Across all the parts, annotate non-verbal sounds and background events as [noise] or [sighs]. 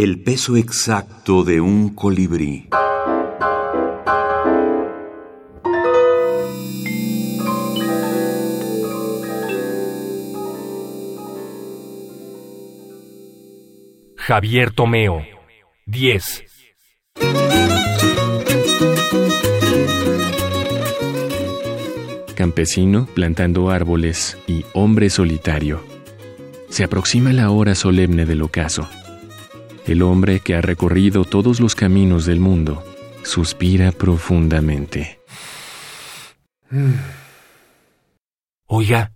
El peso exacto de un colibrí. Javier Tomeo, 10. Campesino plantando árboles y hombre solitario. Se aproxima la hora solemne del ocaso. El hombre que ha recorrido todos los caminos del mundo suspira profundamente. [sighs] Oiga,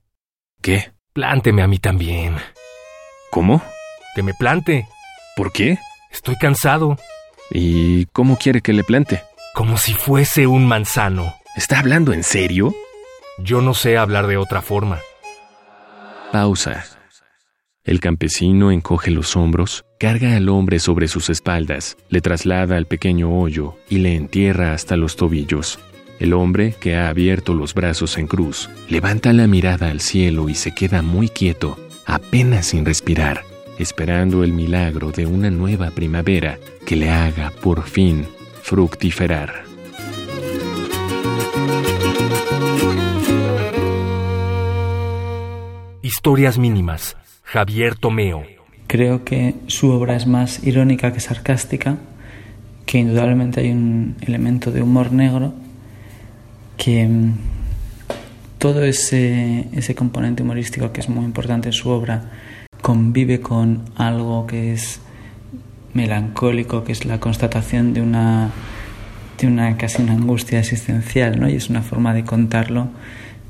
¿Qué? plánteme a mí también. ¿Cómo? Que me plante. ¿Por qué? Estoy cansado. ¿Y cómo quiere que le plante? Como si fuese un manzano. ¿Está hablando en serio? Yo no sé hablar de otra forma. Pausa. El campesino encoge los hombros, carga al hombre sobre sus espaldas, le traslada al pequeño hoyo y le entierra hasta los tobillos. El hombre, que ha abierto los brazos en cruz, levanta la mirada al cielo y se queda muy quieto, apenas sin respirar, esperando el milagro de una nueva primavera que le haga, por fin, fructiferar. Historias mínimas. Javier Tomeo. Creo que su obra es más irónica que sarcástica, que indudablemente hay un elemento de humor negro, que mm, todo ese, ese componente humorístico que es muy importante en su obra convive con algo que es melancólico, que es la constatación de una, de una casi una angustia existencial, ¿no? Y es una forma de contarlo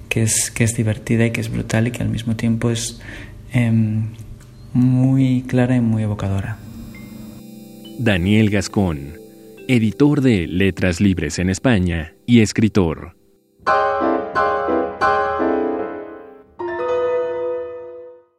que es, que es divertida y que es brutal y que al mismo tiempo es em, muy clara y muy evocadora. Daniel Gascón, editor de Letras Libres en España y escritor.